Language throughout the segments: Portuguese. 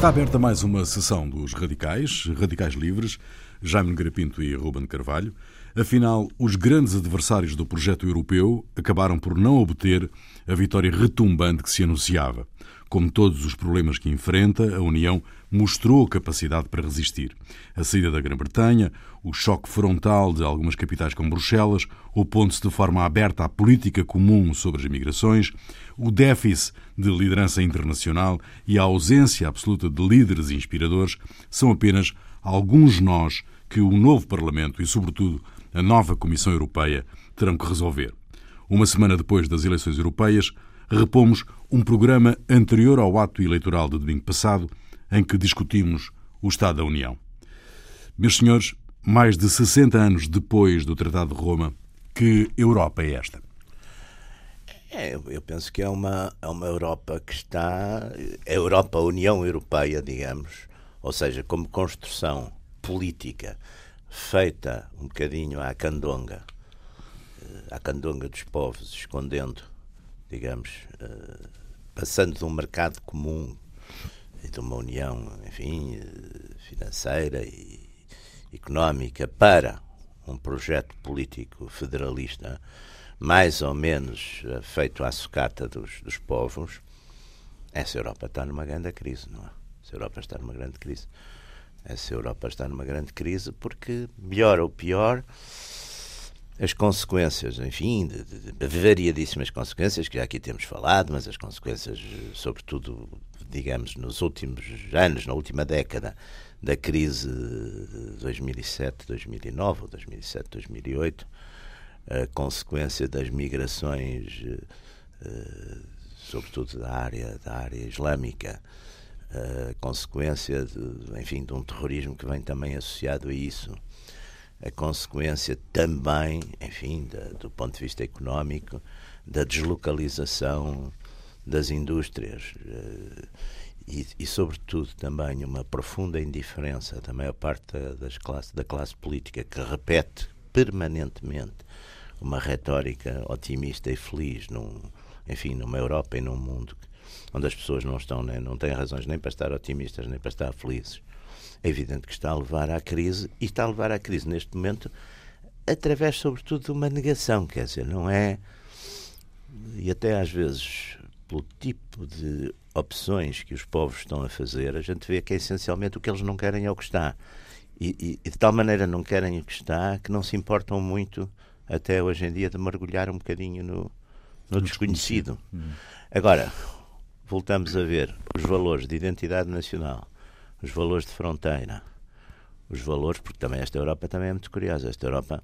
Está aberta mais uma sessão dos Radicais, Radicais Livres, Jaime Nogueira Pinto e Ruben Carvalho. Afinal, os grandes adversários do projeto europeu acabaram por não obter a vitória retumbante que se anunciava. Como todos os problemas que enfrenta, a União mostrou capacidade para resistir. A saída da Grã-Bretanha, o choque frontal de algumas capitais com Bruxelas, opondo-se de forma aberta à política comum sobre as migrações, o déficit de liderança internacional e a ausência absoluta de líderes inspiradores são apenas alguns nós que o novo Parlamento e, sobretudo, a nova Comissão Europeia terão que resolver. Uma semana depois das eleições europeias, repomos um programa anterior ao ato eleitoral de domingo passado, em que discutimos o Estado da União. Meus senhores, mais de 60 anos depois do Tratado de Roma, que Europa é esta? É, eu penso que é uma, é uma Europa que está. A Europa, a União Europeia, digamos, ou seja, como construção política feita um bocadinho à candonga, eh, à candonga dos povos, escondendo, digamos, eh, passando de um mercado comum e de uma união, enfim, eh, financeira e económica para um projeto político federalista mais ou menos feito à sucata dos, dos povos, essa Europa está numa grande crise, não é? Essa Europa está numa grande crise. Essa Europa está numa grande crise porque, melhor ou pior, as consequências, enfim, de, de, de, variadíssimas consequências, que já aqui temos falado, mas as consequências, sobretudo, digamos, nos últimos anos, na última década, da crise 2007-2009 ou 2007-2008, a consequência das migrações, eh, sobretudo da área, da área islâmica, a consequência de, enfim, de um terrorismo que vem também associado a isso, a consequência também, enfim, da, do ponto de vista económico, da deslocalização das indústrias eh, e, e, sobretudo, também uma profunda indiferença da maior parte das classe, da classe política que repete permanentemente uma retórica otimista e feliz num, enfim, numa Europa e num mundo onde as pessoas não estão, nem, não têm razões nem para estar otimistas, nem para estar felizes. É evidente que está a levar à crise, e está a levar à crise neste momento através, sobretudo, de uma negação, quer dizer, não é. E até às vezes, pelo tipo de opções que os povos estão a fazer, a gente vê que é essencialmente o que eles não querem é o que está. E, e, e de tal maneira não querem o que está que não se importam muito, até hoje em dia, de mergulhar um bocadinho no, no desconhecido. Hum. Agora, voltamos a ver os valores de identidade nacional, os valores de fronteira, os valores, porque também esta Europa também é muito curiosa. Esta Europa,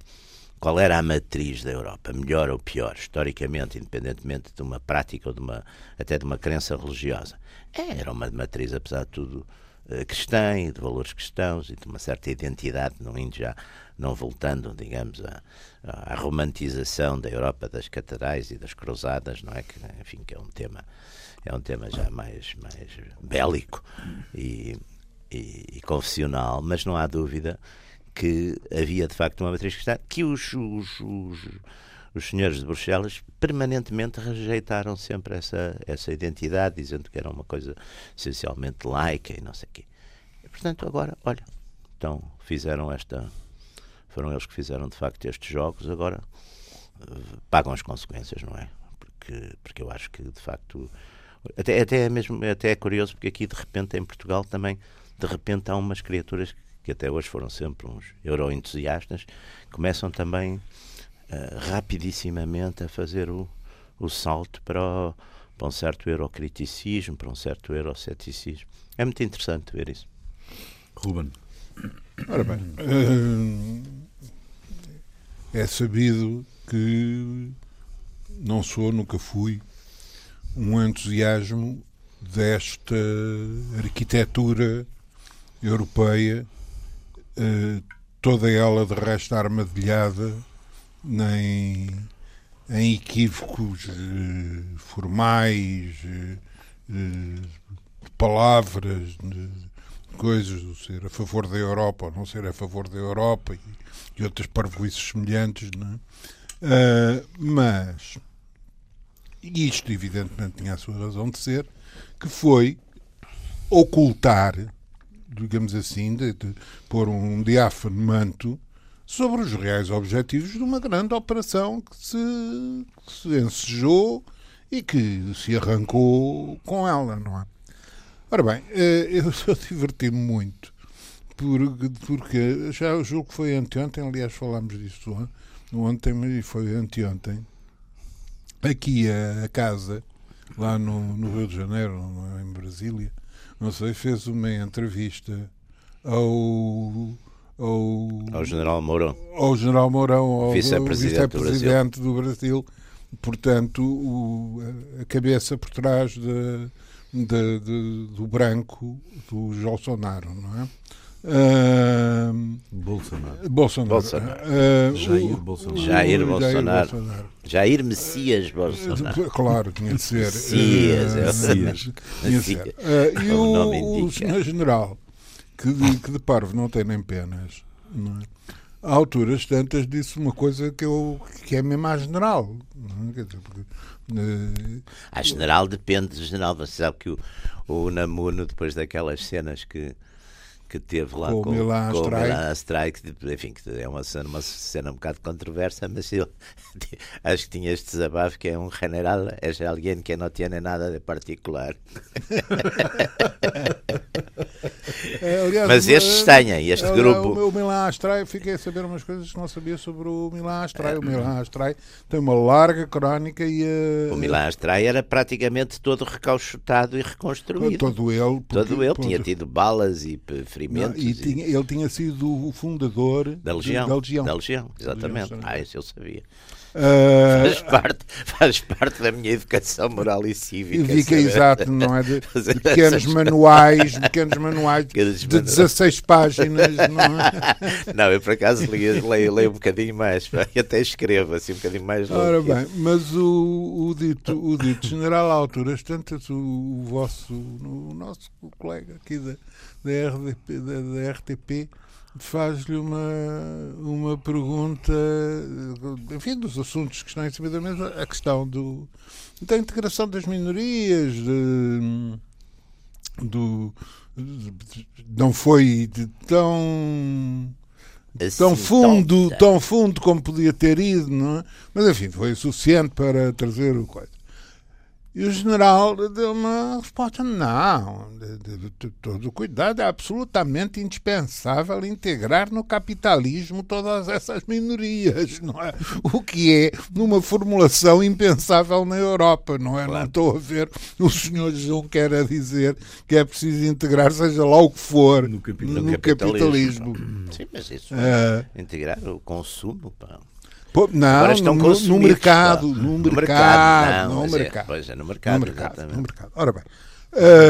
qual era a matriz da Europa, melhor ou pior, historicamente, independentemente de uma prática ou de uma, até de uma crença religiosa? É, era uma matriz, apesar de tudo, eh, cristã e de valores cristãos e de uma certa identidade, não indo já, não voltando, digamos, à, à romantização da Europa das catedrais e das cruzadas, não é? Que, enfim, que é um tema é um tema já mais, mais bélico e, e, e confessional, mas não há dúvida que havia de facto uma matriz cristã que os, os, os, os, senhores de Bruxelas permanentemente rejeitaram sempre essa, essa identidade, dizendo que era uma coisa essencialmente laica e não sei o quê. E, portanto, agora, olha, então fizeram esta. Foram eles que fizeram de facto estes jogos, agora uh, pagam as consequências, não é? Porque, porque eu acho que de facto até, até, é mesmo, até é curioso porque aqui de repente em Portugal também de repente há umas criaturas que até hoje foram sempre uns euro-entusiastas, começam também uh, rapidissimamente a fazer o, o salto para, o, para um certo eurocriticismo, para um certo euroceticismo. É muito interessante ver isso. Ruben. Ora bem, uh, é sabido que não sou, nunca fui um entusiasmo desta arquitetura europeia, eh, toda ela de resto armadilhada em, em equívocos eh, formais, eh, de palavras, de coisas, de ser a favor da Europa ou não ser a favor da Europa e, e outras parvoices semelhantes, não é? Mas isto, evidentemente, tinha a sua razão de ser, que foi ocultar, digamos assim, de, de pôr um diáfano manto sobre os reais objetivos de uma grande operação que se, que se ensejou e que se arrancou com ela, não é? Ora bem, eh, eu, eu diverti-me muito, porque, porque já o jogo foi anteontem, aliás falámos disso ontem, mas foi anteontem, aqui a, a casa, lá no, no, Rio de Janeiro, em Brasília, não sei, fez uma entrevista ao ao, ao General Mourão, ao General Mourão, ao vice-presidente vice do, do, Brasil. Portanto, o, a cabeça por trás de, de, de, do branco do Bolsonaro, não é? Uh, Bolsonaro. Bolsonaro. Bolsonaro. Uh, Jair Bolsonaro. Jair Bolsonaro. Jair Messias Bolsonaro. Claro, tinha de ser. Messias. Uh, Messias. Tinha de ser. Uh, e o, o senhor general, que de, que de parvo não tem nem penas, não é? a alturas tantas disse uma coisa que, eu, que é mesmo à general. Não é? Quer dizer, porque, uh, a general depende do general. Você sabe que o, o Namuno, depois daquelas cenas que que teve lá com, com, o Milan com Strike. Milan Strike, enfim, que é uma cena, uma cena um bocado controversa, mas eu acho que tinha este desabafo que é um general, é alguém que não tem nada de particular. É, aliás, mas este tenha, este grupo. O, o Milan Astray, fiquei a saber umas coisas que não sabia sobre o Milan Astray. O Milan Astray tem uma larga crónica e a... O Milan Astray era praticamente todo recauchutado e reconstruído. Todo ele. Porque, todo ele, tinha tido balas e ferimentos. Não, e, tinha, ele tinha sido o fundador da Legião. Da Legião, da Legião exatamente. Legião, ah, isso eu sabia. Uh, faz, parte, faz parte da minha educação moral e cívica. E fica exato, não é? De, de pequenos manuais, pequenos manuais de manuais. 16 páginas, não é? Não, eu por acaso leio, leio, leio um bocadinho mais, e até escrevo assim um bocadinho mais longo. Ora bem, mas o, o, dito, o dito general Alturas, tanto o, o vosso, o nosso colega aqui da, da, RDP, da, da RTP faz-lhe uma, uma pergunta, enfim, dos assuntos que estão em cima da mesa, a questão do, da integração das minorias, de, do, de, não foi tão assim, tão fundo, tão, tão fundo como podia ter ido, não é? Mas enfim, foi suficiente para trazer o coisa. E o general deu uma resposta: não, todo cuidado, é absolutamente indispensável integrar no capitalismo todas essas minorias, não é? O que é numa formulação impensável na Europa, não é? Claro. Não estou a ver o senhor Juncker a dizer que é preciso integrar, seja lá o que for, no, capitalismo. No capitalismo. Sim, mas isso é integrar o consumo. Pá. Pô, não, no, no, mercado, no, no mercado, no é, mercado. Pois é, no mercado, no mercado, no mercado. Ora bem,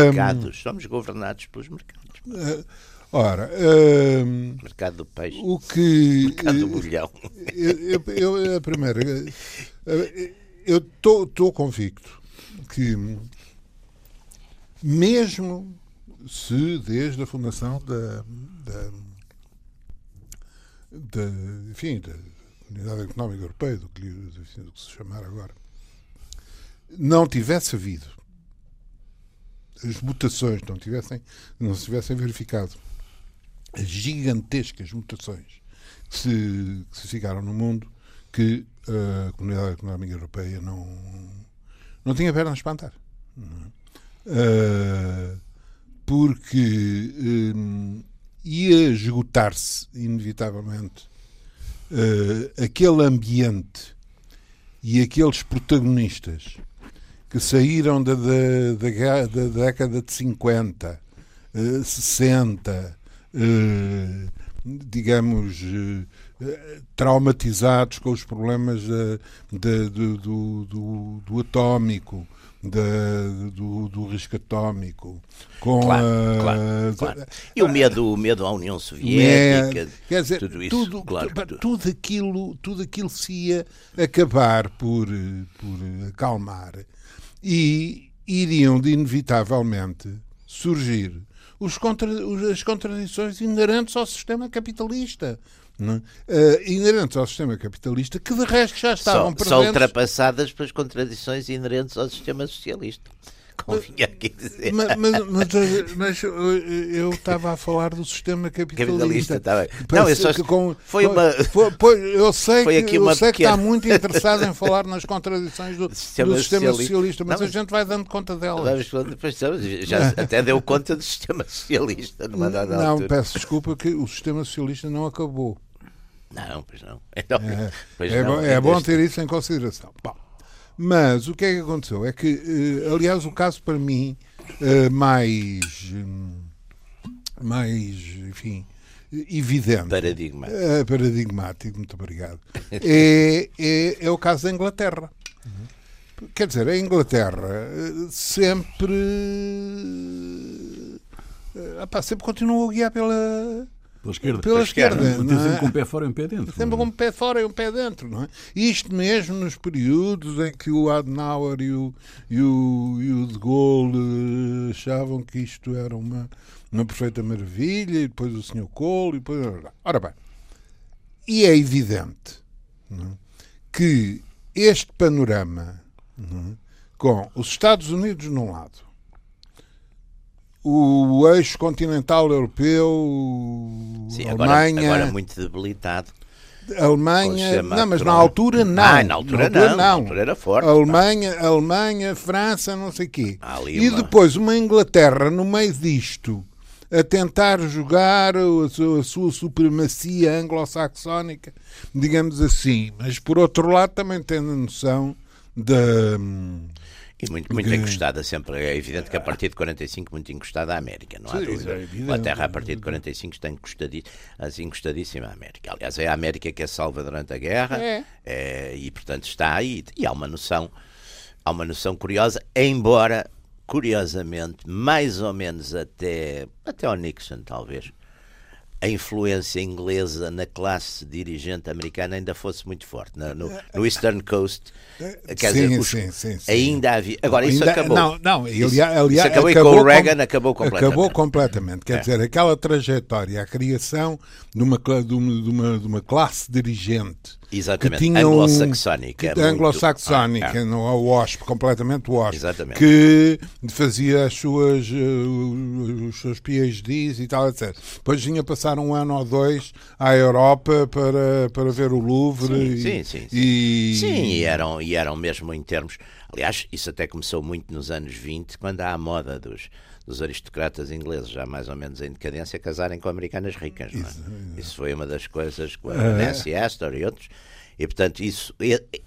mercados, somos governados pelos mercados. Uh, ora, uh, mercado do peixe, o que mercado do bolhão. Eu, eu, eu a primeira, eu estou convicto que mesmo se desde a fundação da, da, da enfim, da, Unidade Económica Europeia, do que, do que se chamar agora, não tivesse havido as mutações, não, tivessem, não se tivessem verificado as gigantescas mutações que se, que se ficaram no mundo, que a Comunidade Económica Europeia não, não tinha pernas a espantar. Uh, porque um, ia esgotar-se, inevitavelmente, uh, aquele ambiente e aqueles protagonistas que saíram da, da, da, da década de 50, uh, 60, uh, digamos, uh, traumatizados com os problemas do, do, do, do atómico, da, do, do risco atómico, com claro, a, claro, claro. E o medo, o medo à União Soviética, quer dizer, tudo isso, tudo, claro, tudo, tudo, aquilo, tudo aquilo se ia acabar por, por acalmar. E iriam de inevitavelmente surgir os contra, as contradições inerentes ao sistema capitalista uh, inerentes ao sistema capitalista, que de resto já estavam só, presentes. São ultrapassadas pelas contradições inerentes ao sistema socialista. convinha aqui dizer. Mas, mas, mas, mas eu estava a falar do sistema capitalista. capitalista tá. Não, eu só, com, foi uma. Foi, foi, eu sei, Foi que, eu está muito interessado em falar nas contradições do, do Sistema sistema, socialista. socialista, mas Não, a gente vai dando conta delas. Vamos- já até deu conta do sistema socialista Não, altura. peço desculpa que o sistema socialista não acabou. Não, pois não. Então, É, pois é não, bom, é bom este- ter isso em consideração. Bom, mas o que é que aconteceu? É que, eh, aliás, o caso para mim eh, mais, hum, mais, enfim, evidente, Paradigma. eh, paradigmático, muito obrigado, é, é, é o caso da Inglaterra. Quer dizer, a Inglaterra sempre. eh, ah sempre continuou a guiar pela, Pela esquerda. pela esquerda. esquerda. É? sempre com um pé fora e um pé dentro. Sempre com um pé fora e um pé dentro, não é? Isto mesmo nos períodos em que o Adenauer e o, e o, e o de Gaulle eh, achavam que isto era uma, uma perfeita maravilha, e depois o Sr. Kohl, e depois... Ora bem, e é evidente não é, que este panorama não é, com os Estados Unidos num lado, o eixo continental europeu, Sim, a agora, Alemanha... agora muito debilitado. Alemanha, não, mas na altura não. Ah, na altura não, na altura era forte, Alemanha, a Alemanha, França, não sei o quê. Ali E depois uma Inglaterra no meio disto a tentar jogar a sua, a sua supremacia anglo-saxónica, digamos assim. Mas por outro lado também tendo a noção da E muito, muito encostada sempre. É evidente que a partir de 45, muito encostada à América, não há Sim, dúvida. é evidente. a Terra, a partir de 45, está assim, encostadíssima à América. Aliás, é a América que é salva durante a guerra É. eh, e, portanto, está aí. E há uma noção, há uma noção curiosa, embora, curiosamente, mais ou menos até, até ao Nixon, talvez, a influência inglesa na classe dirigente americana ainda fosse muito forte. Na- no, no Eastern Coast, quer Sim, dizer, os- sim, sim, sim. ainda havia. Agora, isso Ainda- acabou. Não, não, Isso- aliás, aliás, isso acabou, acabou com o com- Reagan acabou completamente. Acabou completamente. Quer É. dizer, aquela trajetória, a criação de uma, de uma, de uma, de uma classe dirigente Exatamente. que tinha um- Anglo-saxónica. que- muito- anglo-saxónica, Ah, ah. não a WASP, completamente WASP, Exatamente. que fazia as suas, eh, os seus PhDs e tal, etc. Depois vinha passar um ano ou dois à Europa para, para ver o Louvre Sim, e, sim, sim, sim. e- Sim, e eram, e eram mesmo em termos. Aliás, isso até começou muito nos anos 20, quando há a moda dos, dos aristocratas ingleses, já mais ou menos em decadência, casarem com americanas ricas. Não é? Isso foi uma das coisas com a Nancy Astor e outros. E, portanto, isso.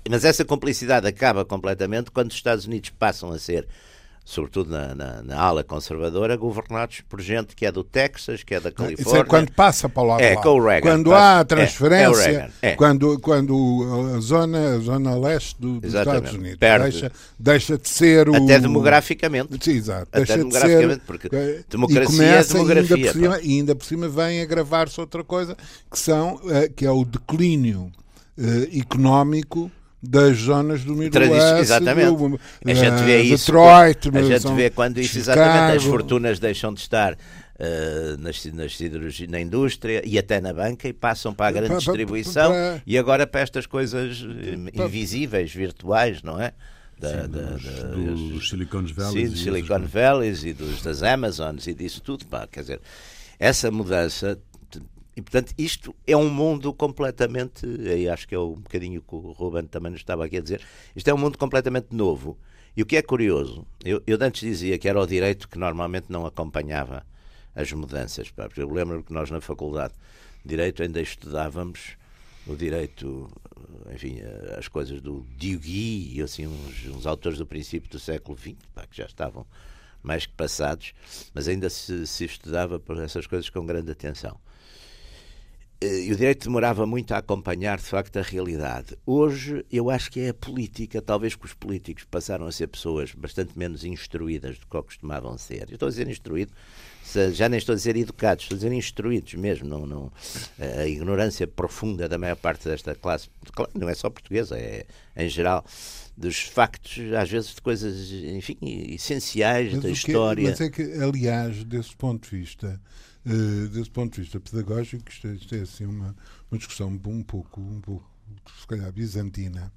Mas essa complicidade acaba completamente quando os Estados Unidos passam a ser. Sobretudo na, na, na ala conservadora, governados por gente que é do Texas, que é da Isso é Califórnia. quando passa para o lado É, lá. com o Reagan, Quando passa- há a é, transferência, é o Reagan, é. quando, quando a zona, a zona leste do- dos Exatamente, Estados Unidos perde. deixa, deixa de ser o. Até demograficamente. Sim, exato. Até Deixa de demograficamente, ser, porque democracia e começa, é demografia, Ainda por cima, pá. e ainda por cima vem agravar-se outra coisa, que, são, eh, que é o declínio eh, económico das zonas do Midwest. Exatamente. do, A gente vê eh, isso. Detroit, a gente vê quando isso, Chicago. exatamente, as fortunas deixam de estar eh, nas, nas siderurgia, na indústria e até na banca e passam para a grande Pa- pa- distribuição e agora para estas coisas eh, Pa- invisíveis, virtuais, não é? Da, da- Dos, da- dos Silicon Sim, Valley. dos Silicon Valleys e dos, das Amazons e disso tudo, pá, quer dizer, essa mudança, e portanto isto é um mundo completamente, aí acho que é um bocadinho que o Ruben também nos estava aqui a dizer, isto é um mundo completamente novo. E o que é curioso, eu, eu antes dizia que era o direito que normalmente não acompanhava as mudanças, pá, eu lembro que nós na faculdade de Direito ainda estudávamos o direito, enfim, as coisas do Dewey e assim, uns, uns autores do princípio do século XX, pá, que já estavam mais que passados, mas ainda se, se estudava por essas coisas com grande atenção. Eh, E o direito demorava muito a acompanhar, de facto, a realidade. Hoje, eu acho que é a política, talvez que os políticos passaram a ser pessoas bastante menos instruídas do que costumavam ser. Eu estou a dizer instruído, já nem estou a dizer educados, estou a dizer instruídos mesmo. Não, não, a ignorância profunda da maior parte desta classe, não é só portuguesa, é em geral, dos factos, às vezes, de coisas, enfim, essenciais Mas da que- história. mas é que, aliás, desse ponto de vista, eh, desse ponto de vista pedagógico, isto é, isto é assim uma, uma discussão um pouco, um pouco, se calhar, bizantina.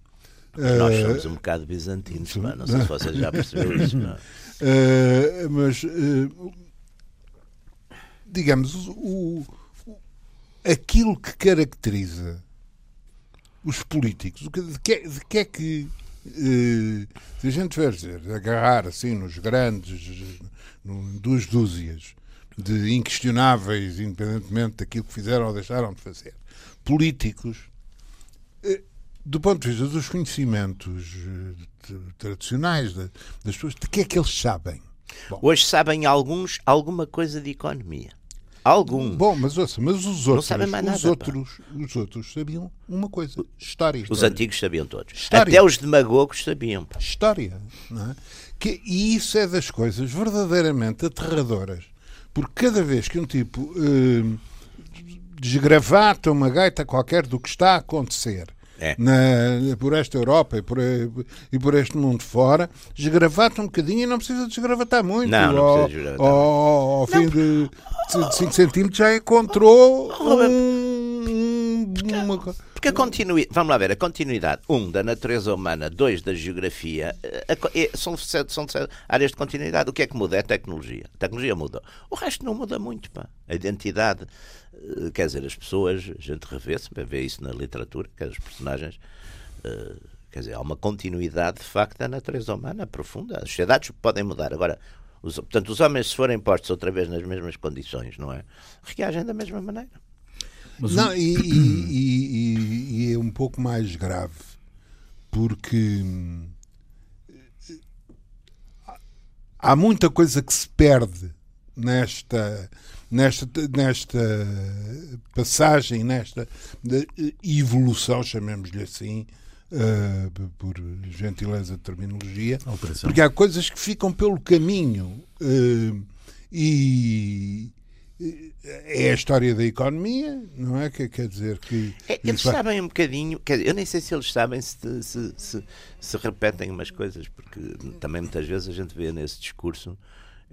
Nós somos um bocado bizantinos, pá. não sei se você já percebeu isso. Não. Uh, mas, digamos, o, o, aquilo que caracteriza os políticos, de que, de que é que, uh, se a gente tiver dizer, agarrar assim nos grandes, no, duas dúzias de inquestionáveis, independentemente daquilo que fizeram ou deixaram de fazer, políticos do ponto de vista dos conhecimentos eh, tradicionais das pessoas, de que é que eles sabem? Bom, Hoje sabem alguns alguma coisa de economia. Algum. Bom, mas ouça, mas os outros, os, nada, outros os outros sabiam uma coisa, história. Os antigos sabiam todos. História. Até os demagogos sabiam. Pá. História, não é? Que, e isso é das coisas verdadeiramente aterradoras. Porque cada vez que um tipo eh, desgravata uma gaita qualquer do que está a acontecer é. na, por esta Europa e por, e por este mundo fora, desgravata um bocadinho e não precisa desgravatar muito. Não, não precisa desgravatar. Ao, ao, ao fim de, de 5 centímetros já encontrou um, uma porque a continuidade, vamos lá ver, a continuidade, um, da natureza humana, dois, da geografia, a, a, são, são áreas de continuidade. O que é que muda? É a tecnologia. A tecnologia muda. O resto não muda muito, pá. A identidade, eh, quer dizer, as pessoas, a gente revê-se, vê isso na literatura, que os personagens. Quer dizer, há uma continuidade de facto da natureza humana profunda. As sociedades podem mudar. Agora, os, portanto, os homens, se forem postos outra vez nas mesmas condições, não é? Reagem da mesma maneira. Mas não, e, e, e, e, é um pouco mais grave, porque há muita coisa que se perde nesta nesta, nesta passagem, nesta evolução, chamemos-lhe assim, uh, por gentileza de terminologia, porque há coisas que ficam pelo caminho uh, e é a história da economia, não é? Que quer dizer que. É, eles sabem um bocadinho, dizer, eu nem sei se eles sabem se, se, se, se, repetem umas coisas, porque também muitas vezes a gente vê nesse discurso,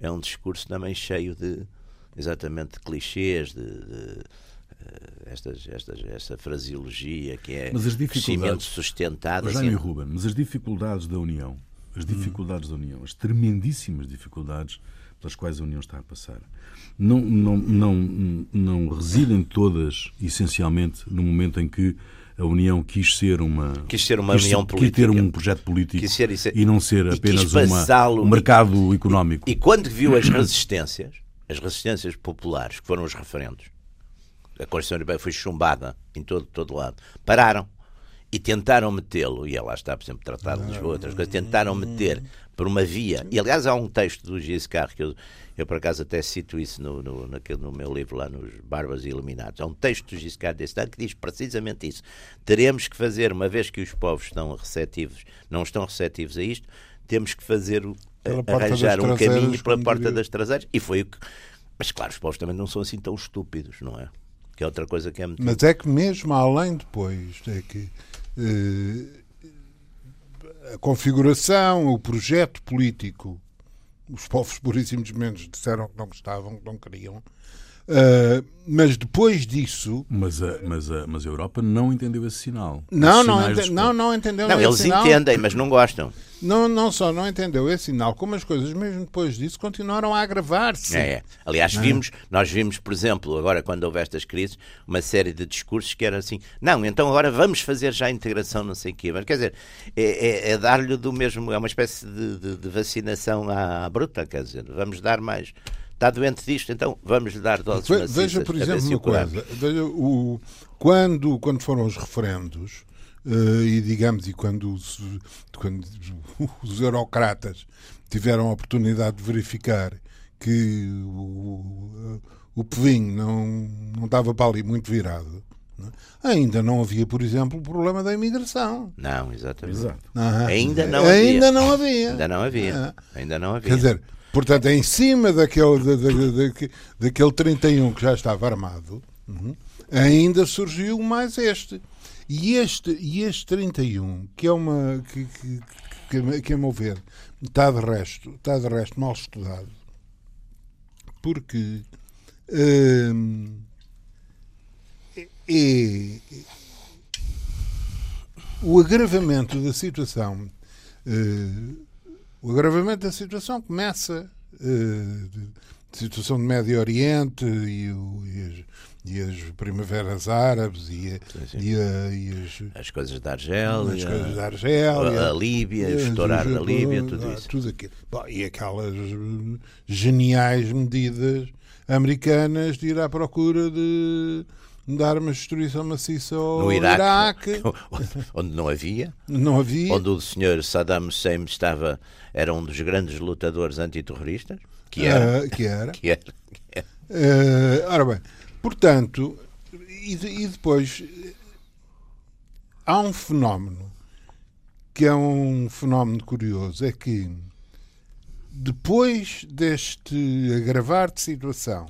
é um discurso também cheio de exatamente de clichês, de, de uh, estas, estas, esta fraseologia que é mas as crescimento sustentado. Mas, assim, Ruben, mas as dificuldades da União, as dificuldades hum. da União, as tremendíssimas dificuldades pelas quais a União está a passar, não, não, não, não residem todas, essencialmente, no momento em que a União quis ser uma quis ser uma quis, união política, quis ter um projeto político ser, e não ser apenas uma, um mercado económico. E quando viu as resistências, as resistências populares, que foram os referendos, a Constituição Europeia foi chumbada em todo, todo lado, pararam e tentaram metê-lo, e lá está, por exemplo, Tratado de Lisboa, outras coisas, tentaram meter por uma via, e aliás há um texto do Giscard, que eu, eu por acaso até cito isso no, no, naquele, no meu livro lá nos Bárbaros Iluminados, há um texto do Giscard d'Estaing que diz precisamente isso. Teremos que fazer, uma vez que os povos estão receptivos, não estão receptivos a isto, temos que fazer arranjar um caminho pela porta das traseiras. E foi o que. Mas claro, os povos também não são assim tão estúpidos, não é? Que é outra coisa que é muito. Mas é que mesmo além depois, é que eh, a configuração, o projeto político, os povos por e simplesmente disseram que não gostavam, que não queriam. Uh, mas depois disso. Mas a, mas, a, mas a Europa não entendeu esse sinal. Não, não, ente, não, não entendeu Não, eles sinal. entendem, mas não gostam. Não, não só não entendeu esse sinal, como as coisas, mesmo depois disso, continuaram a agravar-se. É, é. Aliás, é? vimos, nós vimos, por exemplo, agora quando houve estas crises, uma série de discursos que eram assim: não, então agora vamos fazer já a integração, não sei o quê. Mas quer dizer, é, é, é dar-lhe do mesmo, é uma espécie de, de, de vacinação à, à bruta, quer dizer, vamos dar mais está doente disto, então vamos lhe dar doses Ve, Veja, por exemplo, uma coisa. Veja, o, quando, quando foram os referendos, uh, e digamos, e quando os, quando os eurocratas tiveram a oportunidade de verificar que o, o não, não estava para ali muito virado, é? ainda não havia, por exemplo, o problema da imigração. Não, exatamente. Exato. Ainda não havia. Ainda não havia. Ainda não havia. Ainda não havia. Quer dizer, Portanto, em cima daquele, da, da, da, daquele 31 que já estava armado, uhum, ainda surgiu mais este. E este, e este 31, que é uma. que, que, que, que a meu ver está de resto, está de resto mal estudado, porque hum, é, o agravamento da situação, uh, o agravamento da situação começa uh, de, situação do Médio Oriente e, o, e, as, e, as, primaveras árabes e, sim, sim. e, a, as, as, coisas da Argélia, as coisas da Argélia, a, a Líbia, o estourar da Líbia, tudo ah, isso. Tudo aquilo. Bom, e aquelas geniais medidas americanas de ir à procura de dar uma destruição maciça ao no Iraque, Iraque, onde não havia, não havia, onde o senhor Saddam Hussein estava era um dos grandes lutadores antiterroristas, que era, uh, que era, que era, que era. Uh, ora bem, portanto, e, e depois há um fenómeno que é um fenómeno curioso, é que depois deste agravar de situação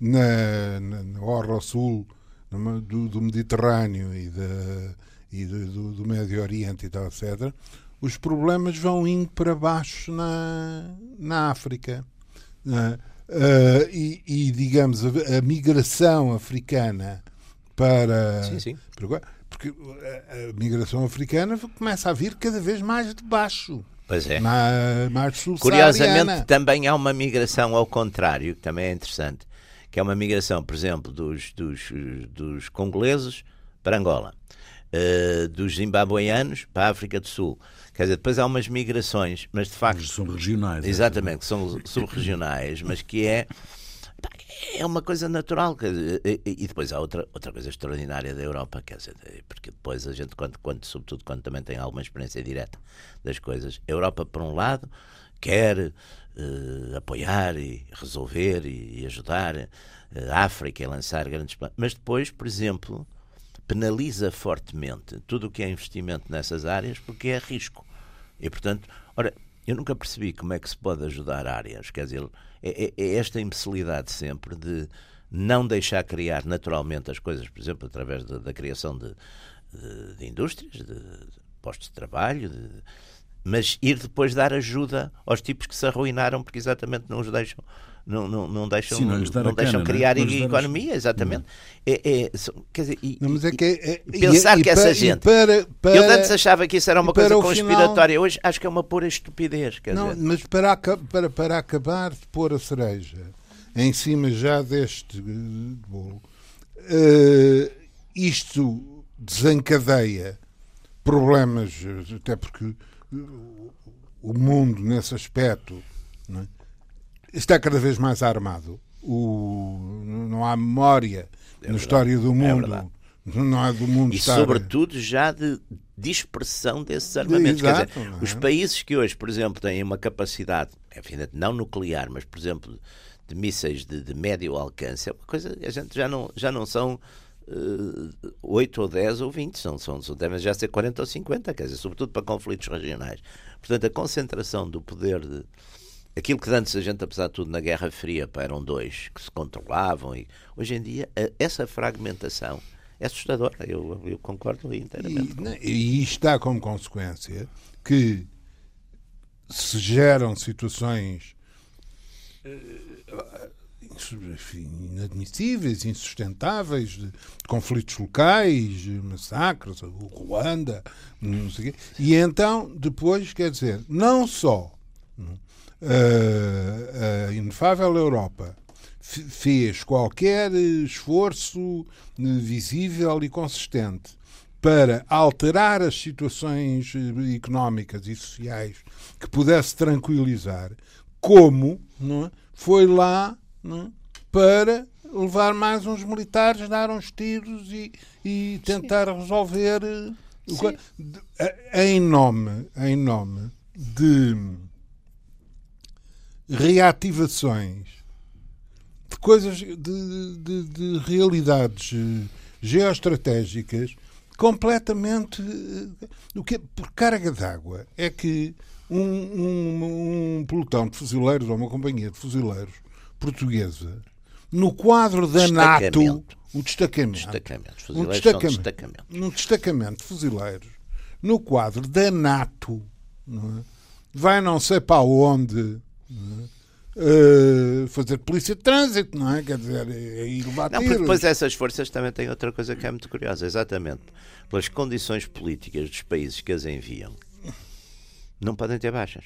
na, na, no Orla Sul do, do, Mediterrâneo e, da, e do, do, Médio Oriente e tal, etc., os problemas vão indo para baixo na, na África. Uh, e, e, digamos, a, a, migração africana para. Sim, sim. para porque a, a migração africana começa a vir cada vez mais de baixo. Pois é. Mais, mais Curiosamente, também há uma migração ao contrário, que também é interessante, que é uma migração, por exemplo, dos, dos, dos congoleses para Angola, uh, dos zimbabueanos para a África do Sul. Quer dizer, depois há umas migrações, mas de facto. São regionais. É. Exatamente, que são subregionais, mas que é é uma coisa natural. E depois há outra, outra coisa extraordinária da Europa, quer dizer, porque depois a gente, quando, quando, sobretudo quando também tem alguma experiência direta das coisas, a Europa, por um lado, quer uh, apoiar e resolver e, e ajudar uh, a África a lançar grandes planos, mas depois, por exemplo, penaliza fortemente tudo o que é investimento nessas áreas porque é risco. E, portanto, ora, eu nunca percebi como é que se pode ajudar áreas, quer dizer é, é, é esta imbecilidade sempre de não deixar criar naturalmente as coisas, por exemplo, através de, da criação de, de, de indústrias, de, de, postos de trabalho, mas ir depois dar ajuda aos tipos que se arruinaram porque exatamente não os deixam não, não, não deixam, Sim, não, não deixam cana, criar né? economia, exatamente. É, é, quer dizer, e, não, é que é, é, pensar e, que essa gente. Para, para, eu antes achava que isso era uma coisa conspiratória, final, hoje acho que é uma pura estupidez. não, dizer. mas para, para, para acabar de pôr a cereja em cima já deste bolo, uh, isto desencadeia problemas, até porque o mundo nesse aspecto. É? está cada vez mais armado. O, não há memória é na história do é mundo. É não há do mundo e estar... sobretudo já de dispersão desses armamentos. Exato, Quer dizer, é? os países que hoje, por exemplo, têm uma capacidade, enfim, não nuclear, mas por exemplo de mísseis de, de médio alcance, é uma coisa a gente já não, já não são uh, eh, 8 ou 10 ou 20, são, são, devem já ser 40 ou 50, quer dizer, sobretudo para conflitos regionais. Portanto, a concentração do poder de, aquilo que antes a gente, apesar de tudo, na Guerra Fria eram dois que se controlavam, e hoje em dia essa fragmentação é assustadora. Eu, eu concordo inteiramente. E, e isto dá como consequência que se geram situações eh, inadmissíveis, insustentáveis, de conflitos locais, massacres, o Ruanda, não sei quê. E então, depois, quer dizer, não só a inefável Europa fez qualquer esforço visível e consistente para alterar as situações eh, económicas e sociais que pudesse tranquilizar, como é? foi lá é? para levar mais uns militares, dar uns tiros e, e tentar Sim. resolver Sim. em nome, em nome de reativações de coisas, de, de, de realidades eh, geoestratégicas completamente. Eh, o que é, por carga d'água é que um, um, um, pelotão de fuzileiros ou uma companhia de fuzileiros portuguesa, no quadro da NATO, um destacamento, destacamento. Um destacamento, destacamento. um destacamento de fuzileiros, no quadro da NATO, não é? vai não sei para onde uh, fazer polícia de trânsito, não é? Quer dizer, é ir levar Não, porque depois essas forças também têm outra coisa que é muito curiosa, exatamente pelas condições políticas dos países que as enviam, não podem ter baixas.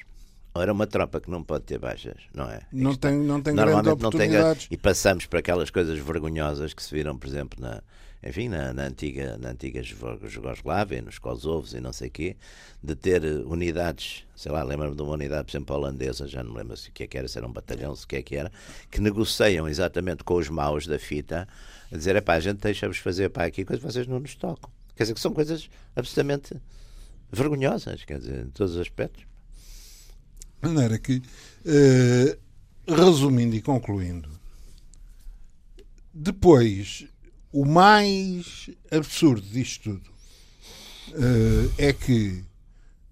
Ora, uma tropa que não pode ter baixas, não é? Não tem, não tem Normalmente não tem. E passamos para aquelas coisas vergonhosas que se viram, por exemplo, na, enfim, na, na, antiga, na antiga Jugoslávia, nos Kosovos e não sei o quê, de ter unidades, sei lá, lembro-me de uma unidade, por exemplo, holandesa, já não lembro se o que é que era, se era um batalhão, se o que é que era, que negociam exatamente com os maus da fita, a dizer, é pá, a gente deixa-vos fazer para aqui coisas vocês não nos tocam. Quer dizer, que são coisas absolutamente vergonhosas, quer dizer, em todos os aspectos. De maneira que, eh, resumindo e concluindo, depois, o mais absurdo disto tudo eh, é que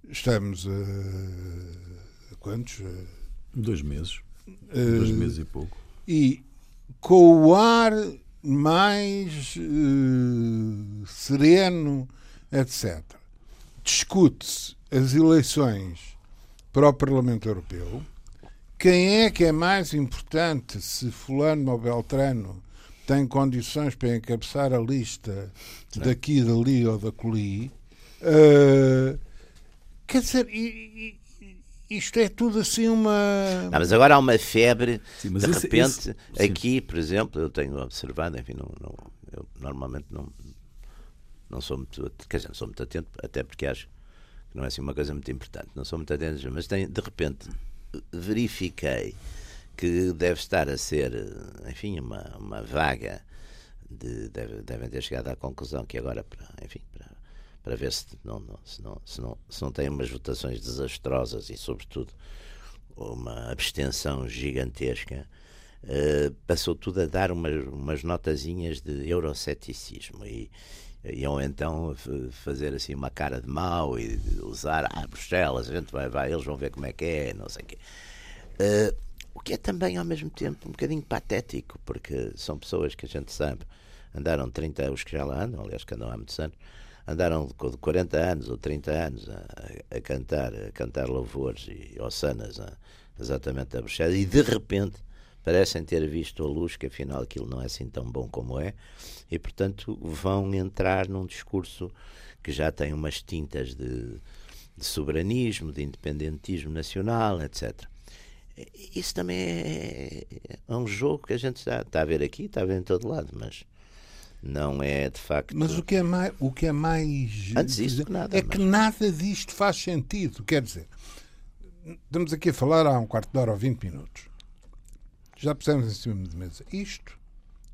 estamos a, a quantos? Dois meses. Dois meses e pouco. E com o ar mais uh, sereno, etc. Discute-se as eleições para o Parlamento Europeu. Quem é que é mais importante se Fulano ou Beltrano tem condições para encabeçar a lista Sim. daqui, dali ou da coli? Uh, quer dizer, e, isto é tudo assim uma. Não, mas agora há uma febre. Sim, de esse, repente, esse, aqui, por exemplo, eu tenho observado, enfim, não, não, eu normalmente não, não sou muito. Quer dizer, não sou muito atento, até porque acho que não é assim uma coisa muito importante. Não sou muito atento, mas tenho, de repente verifiquei que deve estar a ser, enfim, uma, uma vaga. De, deve, devem ter chegado à conclusão que agora, enfim, para para ver se não, não, se, não, se, não, se não tem umas votações desastrosas e, sobretudo, uma abstenção gigantesca, uh, passou tudo a dar umas, umas notazinhas de euroceticismo e iam então fazer assim uma cara de mau e usar ah, Bruxelas, a gente vai, vai, eles vão ver como é que é, não sei o quê. Uh, o que é também ao mesmo tempo um bocadinho patético, porque são pessoas que a gente sabe andaram 30, os que já lá andam, aliás, que andam há muitos anos, andaram de 40 anos ou 30 anos a, a cantar, a cantar louvores e ossanas exatamente a Bruxelas e de repente parecem ter visto a luz que afinal aquilo não é assim tão bom como é e portanto vão entrar num discurso que já tem umas tintas de, de soberanismo, de independentismo nacional, etc. Isso também é, é um jogo que a gente está, está a ver aqui, está a ver em todo lado, mas não é de facto. Mas o que é mais. O que é mais Antes disso, que nada, é mas... que nada disto faz sentido. Quer dizer, estamos aqui a falar há um quarto de hora ou 20 minutos. Já pusemos em cima de mesa isto,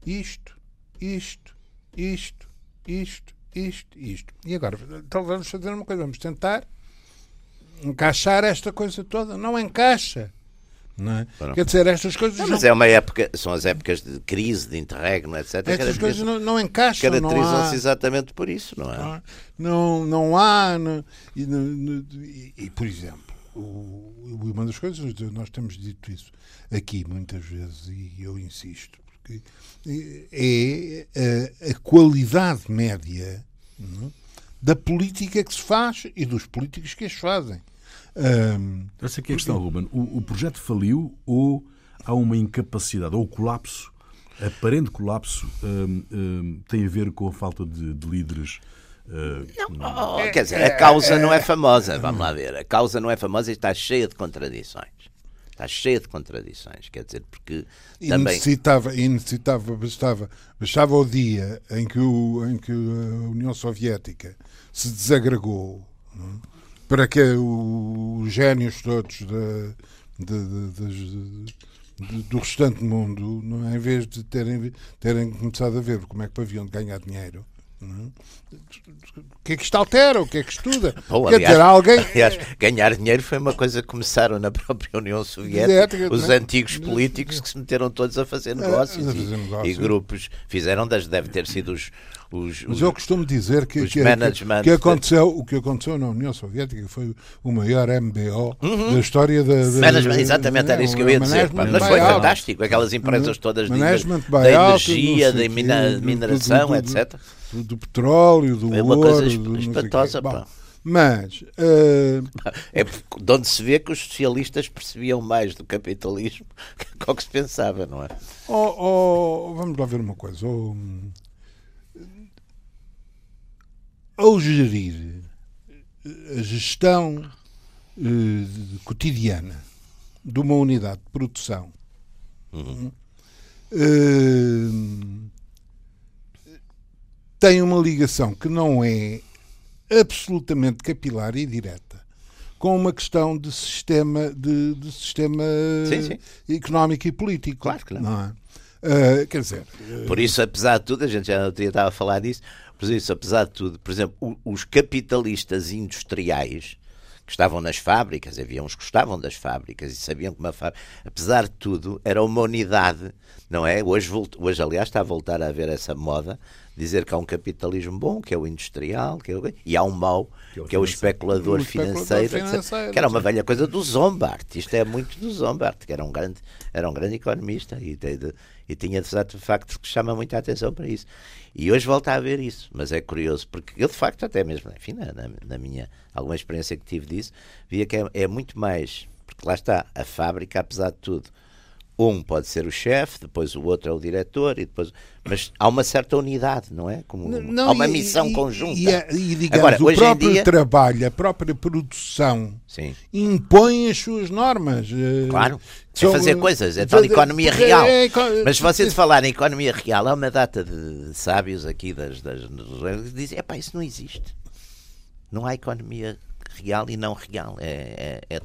isto, isto, isto, isto, isto, isto. E agora, então vamos fazer uma coisa, vamos tentar encaixar esta coisa toda. Não encaixa. Não é? Quer dizer, estas coisas. Não, mas é uma época, são as épocas de crise, de interregno, etc. Estas coisas não, não encaixam. Caracterizam-se exatamente por isso, não é? Não, não há. Não, e, e, e, por exemplo, uma das coisas, nós temos dito isso aqui muitas vezes, e eu insisto, porque é a, a qualidade média não, é? da política que se faz e dos políticos que as fazem. Um, Essa aqui é a questão, Ruben. O, o, projeto faliu ou há uma incapacidade, ou o colapso, aparente colapso, um, um, tem a ver com a falta de, de líderes? Uh, não, oh, quer dizer, a causa não é famosa, vamos lá ver. A causa não é famosa e está cheia de contradições. Está cheia de contradições, quer dizer, porque e também... necessitava, e necessitava bastava, bastava o dia em que, o, em que a União Soviética se desagregou, não? É? para que os génios todos de, de, de, do restante mundo, não é? em vez de terem, terem começado a ver como é que haviam de ganhar dinheiro, é? O que é que isto altera? O que é que estuda? Bom, Quer aliás, dizer, alguém... aliás, ganhar dinheiro foi uma coisa que começaram na própria União Soviética. Os antigos políticos que se meteram todos a fazer negócios, é, negócios. E, e, grupos fizeram, das, deve ter sido os, os, Mas eu costumo dizer que, que, que, aconteceu, o que aconteceu na União Soviética foi o maior MBO uhum. da história da. da exatamente, era isso que eu ia dizer. Mas foi fantástico, aquelas empresas todas de, da energia, da mineração, etc. Do, do, petróleo, do foi uma coisa espantosa, pá. Mas. Uh... É de onde se vê que os socialistas percebiam mais do capitalismo que o que se pensava, não é? Oh, oh, vamos lá ver uma coisa. Oh, ao gerir a gestão uh, cotidiana de uma unidade de produção. Uhum. Uh, tem uma ligação que não é absolutamente capilar e direta com uma questão de sistema de, de sistema sim, sim. económico e político. Claro, claro. Não é? Uh, quer dizer, por isso, apesar de tudo, a gente já estava a falar disso. Por isso, apesar de tudo, por exemplo, os capitalistas industriais que estavam nas fábricas, havia uns que gostavam das fábricas e sabiam que uma fábrica, apesar de tudo, era uma unidade, não é? Hoje, hoje aliás, está a voltar a haver essa moda, dizer que há um capitalismo bom, que é o industrial, que é o... e há um mau, que é o, que é o especulador, financeiro, financeiro que era uma velha coisa do Zombart. Isto é muito do Zombart, que era um grande, era um grande economista e, de, e tinha de facto que chama muita atenção para isso. E hoje volta a haver isso, mas é curioso, porque eu de facto, até mesmo, enfim, na, na minha alguma experiência que tive disso, via que é, é muito mais, porque lá está, a fábrica, apesar de tudo, um pode ser o chefe, depois o outro é o diretor, e depois... mas há uma certa unidade, não é? Como, não, há uma missão e, conjunta. E, e, digamos, Agora, o próprio dia... trabalho, a própria produção Sim. impõe as suas normas. Eh, claro, é fazer coisas, é tal economia real. É, é, mas se você falar em economia real, há uma data de sábios aqui das, das, que dizem, epá, isso não existe. Não há economia real e não real, é, é,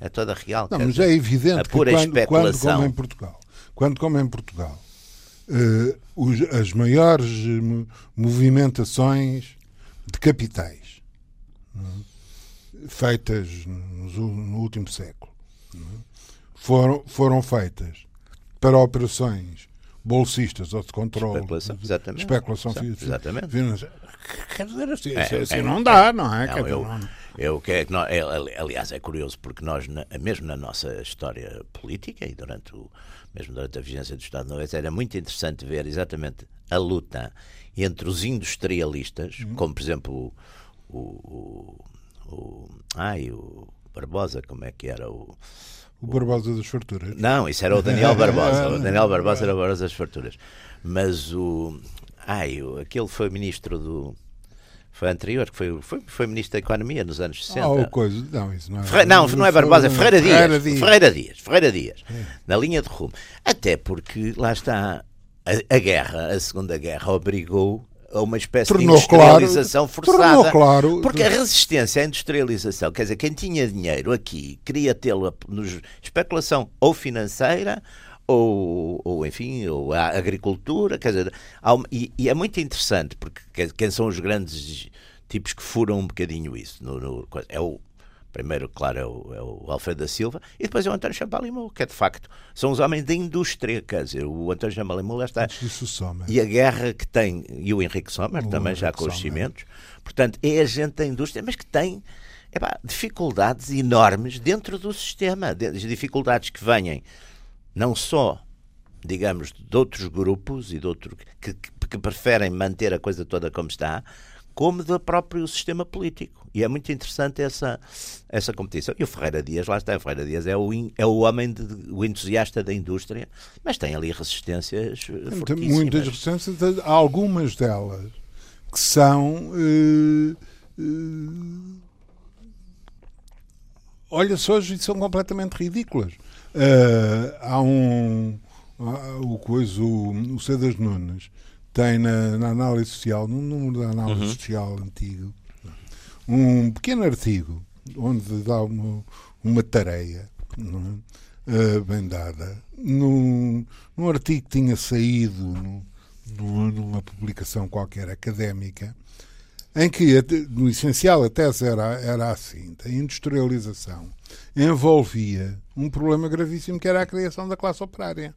é toda real. Não, mas é evidente que quando, quando, como em Portugal, quando como em Portugal, uh, os, as maiores movimentações de capitais é? feitas no, no, último século é? foram, foram feitas para operações bolsistas ou de controle, especulação, exatamente. especulação exatamente. Quer dizer, assim, é, assim é, não dá, não é? Não, eu, eu, que, aliás, é curioso porque nós, mesmo na nossa história política e durante o, mesmo durante a vigência do Estado Novo, era muito interessante ver exatamente a luta entre os industrialistas, uhum. como por exemplo o, o, o, ai, o Barbosa, como é que era o o Barbosa das Farturas. Não, isso era o Daniel Barbosa. o Daniel Barbosa era o Barbosa das Farturas. Mas o. Ai, aquele foi ministro do foi anterior, que foi, foi, foi Ministro da Economia nos anos 60. Ah, coisa, não, isso não é. Ferre, não, não é Barbosa, é Ferreira Dias. Ferreira Dias. Ferreira Dias, Ferreira Dias é. na linha de rumo. Até porque lá está a, a, guerra, a Segunda Guerra, obrigou a uma espécie tornou de industrialização claro, forçada. Claro. Porque a resistência à industrialização, quer dizer, quem tinha dinheiro aqui queria tê-lo nos especulação ou financeira ou, ou enfim, ou a agricultura, quer dizer, e, e, é muito interessante, porque quem são os grandes tipos que furam um bocadinho isso? No, no, é o, primeiro, claro, é o, é o, Alfredo da Silva, e depois é o António Champalimau, que é de facto, são os homens da indústria, quer dizer, o António Champalimau lá está. E a guerra que tem, e o Henrique Sommer, o também Henrique já com os cimentos, portanto, é a gente da indústria, mas que tem epá, dificuldades enormes dentro do sistema, dificuldades que vêm não só, digamos, de outros grupos e de outros que, que, que preferem manter a coisa toda como está, como do próprio sistema político. E é muito interessante essa, essa competição. E o Ferreira Dias, lá está, o Ferreira Dias é o, é o homem, de, o entusiasta da indústria, mas tem ali resistências eh, Tem muitas resistências, algumas delas que são... Uh, uh, olha só, são completamente ridículas. Uh, há um. o coisa, o, o Cedas Nunes tem na, na, análise social, no número da análise uhum. social antigo, um pequeno artigo onde dá uma, uma tarefa é? uh, bem dada. Num, num artigo que tinha saído no, numa publicação qualquer académica, em que, no essencial, a tese era, era assim: a industrialização envolvia um problema gravíssimo que era a criação da classe operária.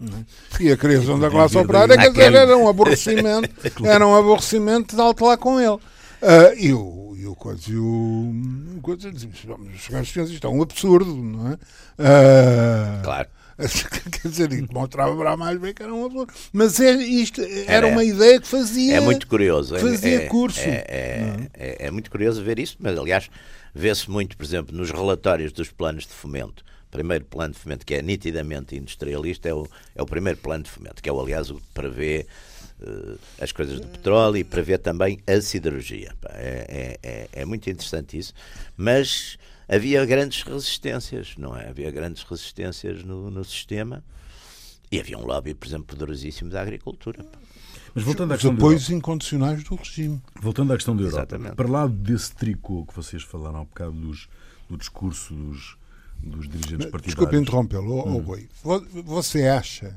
É? E a criação da classe operária quer dizer, era um aborrecimento, era um aborrecimento de alto lá com ele. Uh, e o, e o coisa, e o, o coisa, os gajos isto é um absurdo, não é? Uh, claro. Quer dizer, demonstrava para mais bem que era uma pessoa. Mas é, isto era uma ideia que fazia. É muito curioso. Fazia é, curso. É, é, é, é muito curioso ver isso, mas aliás, vê-se muito, por exemplo, nos relatórios dos planos de fomento. O primeiro plano de fomento, que é nitidamente industrialista, é o, é o primeiro plano de fomento, que é o, aliás, o que prevê uh, as coisas do petróleo e prevê também a siderurgia. É, é, é, é muito interessante isso, mas havia grandes resistências, não é? Havia grandes resistências no, no sistema e havia um lobby, por exemplo, poderosíssimo da agricultura. Mas voltando à Os apoios Europa, incondicionais do regime. Voltando à questão da Europa, Exatamente. para lá desse tricô que vocês falaram há bocado dos, do discurso dos, dos dirigentes partidários. Desculpe interrompê-lo, oh, hum. Boi. Você acha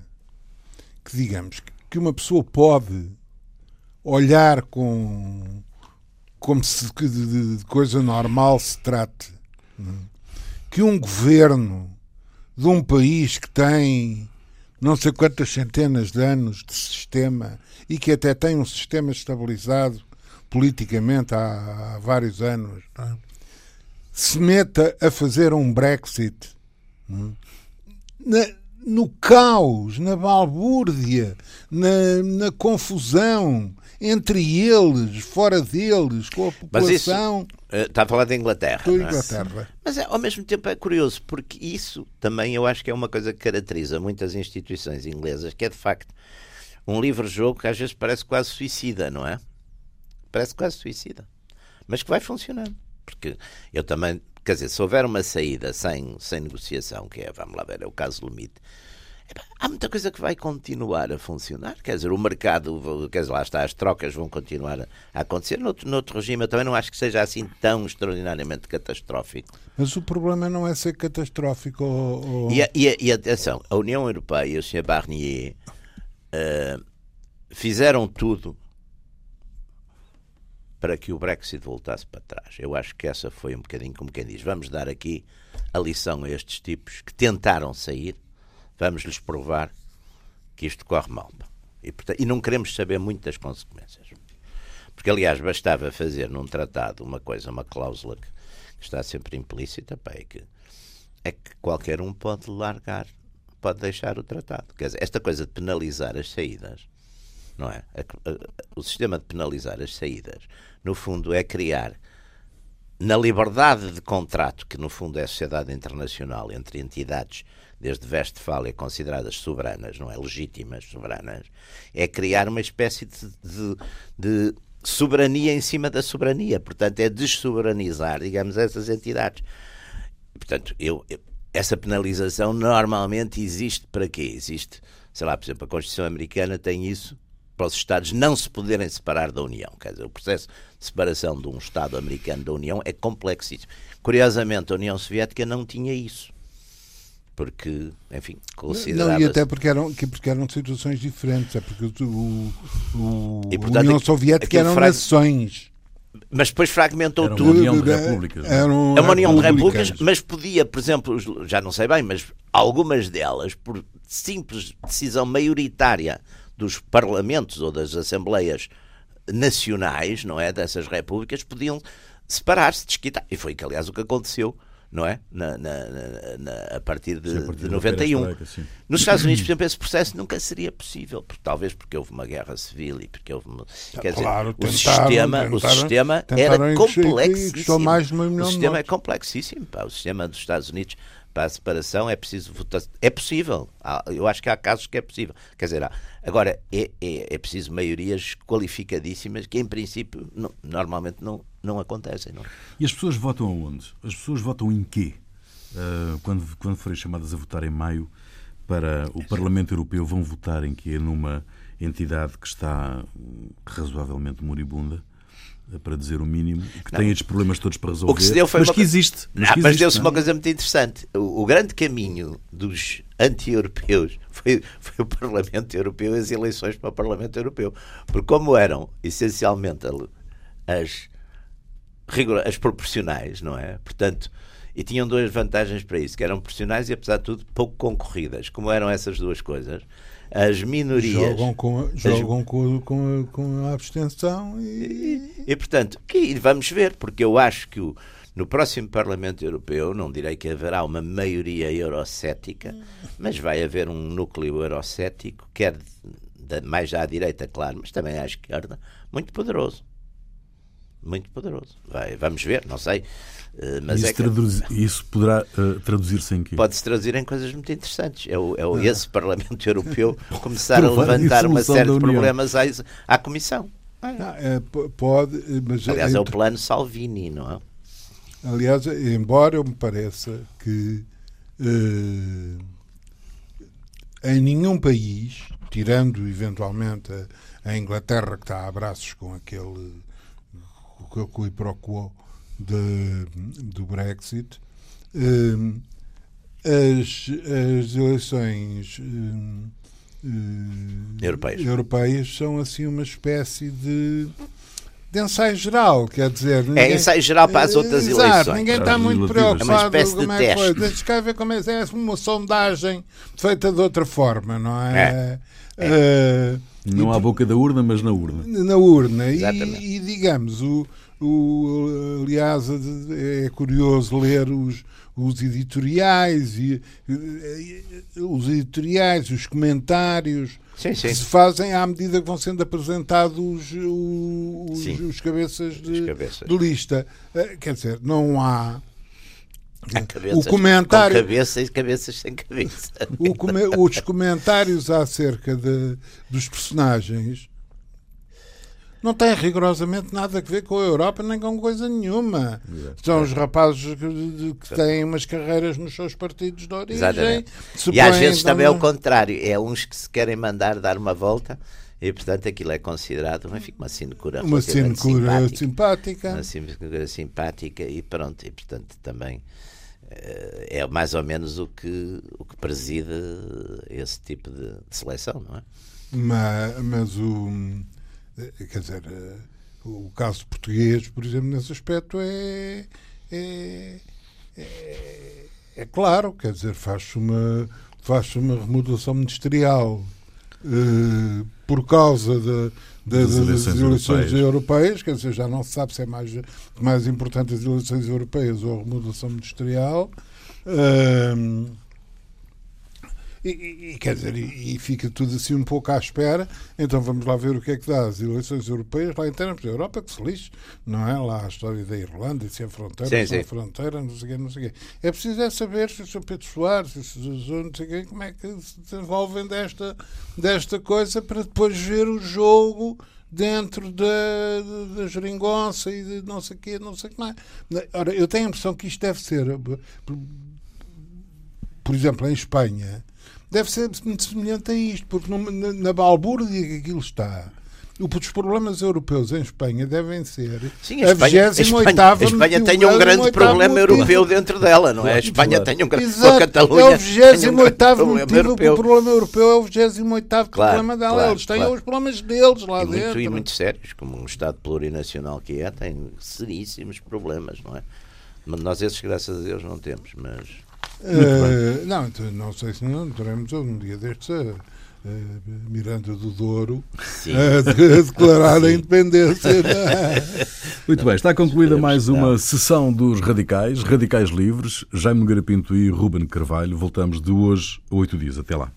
que, digamos, que uma pessoa pode olhar com como se de, de coisa normal se trate que um governo de um país que tem não sei quantas centenas de anos de sistema e que até tem um sistema estabilizado politicamente há, há vários anos, é? se meta a fazer um Brexit é? na, no caos, na balbúrdia, na, na confusão, entre eles, fora deles, com a população. Mas isso, está a falar da Inglaterra. Da é? Inglaterra. É? Mas ao mesmo tempo é curioso, porque isso também eu acho que é uma coisa que caracteriza muitas instituições inglesas, que é de facto um livre-jogo que às vezes parece quase suicida, não é? Parece quase suicida. Mas que vai funcionando. Porque eu também, quer dizer, se houver uma saída sem, sem negociação, que é, vamos lá ver, é o caso limite há muita coisa que vai continuar a funcionar. Quer dizer, o mercado, quer dizer, lá está, as trocas vão continuar a acontecer. Noutro, noutro regime, eu também não acho que seja assim tão extraordinariamente catastrófico. Mas o problema não é ser catastrófico. Ou, ou... E, e, e, atenção, a União Europeia e o Sr. Barnier uh, fizeram tudo para que o Brexit voltasse para trás. Eu acho que essa foi um bocadinho como quem diz: vamos dar aqui a lição a estes tipos que tentaram sair vamos-lhes provar que isto corre mal. E, portanto, e não queremos saber muito das consequências. Porque, aliás, bastava fazer num tratado uma coisa, uma cláusula que, está sempre implícita, pá, é, que, é que qualquer um pode largar, pode deixar o tratado. Quer dizer, esta coisa de penalizar as saídas, não é? O sistema de penalizar as saídas, no fundo, é criar na liberdade de contrato, que no fundo é a sociedade internacional entre entidades desde Westfália consideradas soberanas, não é? Legítimas, soberanas, é criar uma espécie de, de, de soberania em cima da soberania. Portanto, é dessoberanizar, digamos, essas entidades. Portanto, eu, essa penalização normalmente existe para quê? Existe, sei lá, por exemplo, a Constituição Americana tem isso para os Estados não se poderem separar da União. Quer dizer, o processo de separação de um Estado americano da União é complexíssimo. Curiosamente, a União Soviética não tinha isso porque, enfim, considerava Não, e até porque eram, porque eram situações diferentes, é porque o, o, e, portanto, a União Soviética eram frag... nações. Mas depois fragmentou era tudo. Uma união de repúblicas. É uma união de repúblicas, mas podia, por exemplo, já não sei bem, mas algumas delas, por simples decisão maioritária dos parlamentos ou das assembleias nacionais, não é, dessas repúblicas, podiam separar-se, desquitar. E foi, aliás, o que aconteceu não é? Na, na, na, a partir de, sim, a partir de 91. Nos Estados Unidos, por exemplo, esse processo nunca seria possível, porque, talvez porque houve uma guerra civil e porque houve uma, quer claro, dizer, tentaram, o sistema, tentaram, o sistema era complexíssimo. O sistema é complexíssimo. Pá. O sistema dos Estados Unidos para a separação é preciso votar. É possível. Eu acho que há casos que é possível. Quer dizer, agora é, é, é preciso maiorias qualificadíssimas que, em princípio, não, normalmente não, não acontecem. Não? E as pessoas votam aonde? As pessoas votam em quê? Uh, quando, quando forem chamadas a votar em maio para o Parlamento Europeu, vão votar em quê? Numa entidade que está razoavelmente moribunda? para dizer o mínimo, que não. tem estes problemas todos para resolver, o que se deu foi mas uma... que existe. Mas, ah, mas deu-se uma coisa muito interessante. O, o grande caminho dos anti-europeus foi, foi, o Parlamento Europeu e as eleições para o Parlamento Europeu. Porque como eram essencialmente as, as proporcionais, não é? Portanto, e tinham duas vantagens para isso, que eram proporcionais e, apesar de tudo, pouco concorridas. Como eram essas duas coisas, as minorias. Jogam com, jogam as... com, com, com, a abstenção e... e. E, portanto, e vamos ver, porque eu acho que o, No próximo Parlamento Europeu, não direi que haverá uma maioria eurocética, mas vai haver um núcleo eurocético, quer de, mais à direita, claro, mas também à esquerda, muito poderoso. Muito poderoso. Vai, vamos ver, não sei. Uh, mas isso, é que... traduz, isso poderá uh, traduzir-se em quê? Pode-se traduzir em coisas muito interessantes. É, o, é o, ah. esse Parlamento Europeu começar a levantar uma série de problemas à, à Comissão. Não, é, pode, mas Aliás, é o plano Salvini, não é? Aliás, embora me pareça que uh, em nenhum país, tirando eventualmente a, a, Inglaterra que está a braços com aquele o pro do Brexit, uh, as, as eleições uh, europeias. europeias são assim uma espécie de de ensaio geral, quer dizer. Ninguém, é ensaio geral para as outras exato, eleições. Ninguém está muito preocupado é uma espécie de é Deixa cá ver como é, é uma sondagem feita de outra forma, não é? é. é. Uh, não e, à boca da urna, mas na urna. Na urna. E, e, digamos, o, o, aliás, é curioso ler os, os editoriais e, os editoriais, os comentários sim, sim. que se fazem à medida que vão sendo apresentados os, os, os cabeças, de, cabeças. de lista. Eh, quer dizer, não há o comentário com cabeça e cabeças sem cabeça. os comentários acerca de, dos personagens não têm rigorosamente nada a ver com a Europa nem com coisa nenhuma. Exato. São os rapazes que, que, têm umas carreiras nos seus partidos de origem. Exatamente. E às vezes também é o contrário. É uns que se querem mandar dar uma volta e, portanto, aquilo é considerado uma, uma sinecura Uma sinecura simpática, simpática. Uma sinecura simpática e pronto. E, portanto, também eh, é mais ou menos o que, o que preside esse tipo de, de seleção, não é? Mas, mas o quer dizer, eh, o caso português, por exemplo, nesse aspecto é, é, é, é claro, quer dizer, faz-se uma, faz uma remodelação ministerial uh, por causa das, eleições, eleições europeias. europeias. quer dizer, já não se sabe se é mais, mais importante as eleições europeias ou a remodelação ministerial. Uh, e, e, quer dizer, e, e, fica tudo assim um pouco à espera. Então vamos lá ver o que é que dá as eleições europeias lá em termos da Europa, que se lixe, não é? Lá a história da Irlanda, e se é fronteira, sim, se é fronteira, não sei o quê, não sei o quê. É preciso é saber se o Sr. Pedro Soares, se o Sr. não sei quê, como é que se desenvolvem desta, desta coisa para depois ver o jogo dentro da, da geringonça e de não sei o quê, não sei o que mais. Ora, eu tenho a impressão que isto deve ser, por exemplo, em Espanha, deve ser muito semelhante a isto, porque na, na balbúrdia que aquilo está, os problemas europeus em Espanha devem ser Sim, a, Espanha, a Espanha, a Espanha tem um grande problema europeu dentro dela, não é? A Espanha tem um grande Exato, a Catalunha é o 28 um motivo, europeu. o problema europeu é o 28 claro, problema dela. Claro, Eles têm claro. os problemas deles lá e dentro. Muito, e muito sérios, como um Estado plurinacional que é, tem seríssimos problemas, não é? Mas nós esses, graças a Deus, não temos, mas Uh, não, então, não sei se não teremos um dia destes a, uh, Miranda do Douro a, declarar Sim. a independência. Muito bem, está concluída mais uma sessão dos Radicais, Radicais Livres, Jaime Garapinto e Ruben Carvalho. Voltamos de hoje a oito dias. Até lá.